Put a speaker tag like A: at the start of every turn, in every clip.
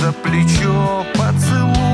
A: за плечо Поцелует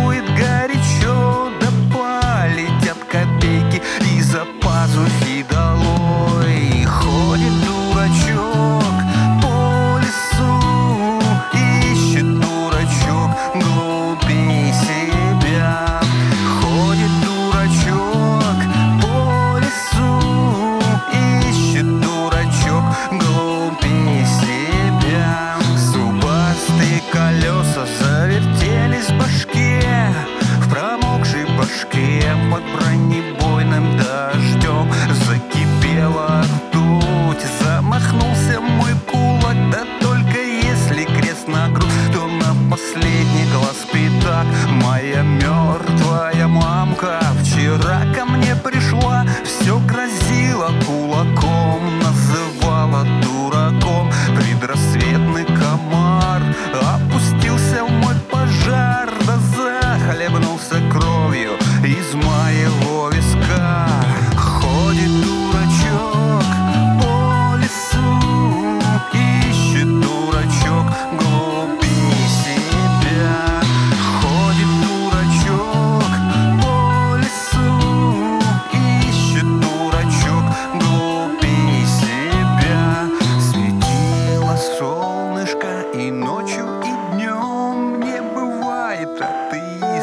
A: sua.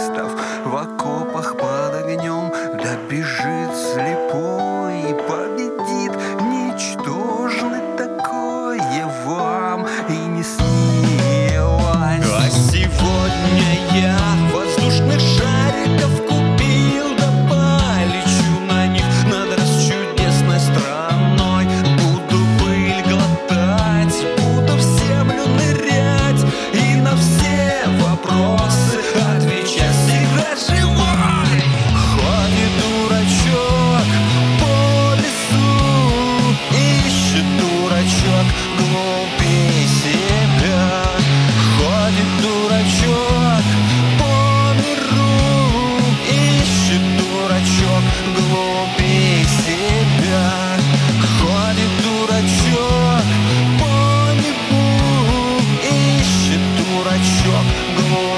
A: свистов В окопах под огнем, да бежит gold.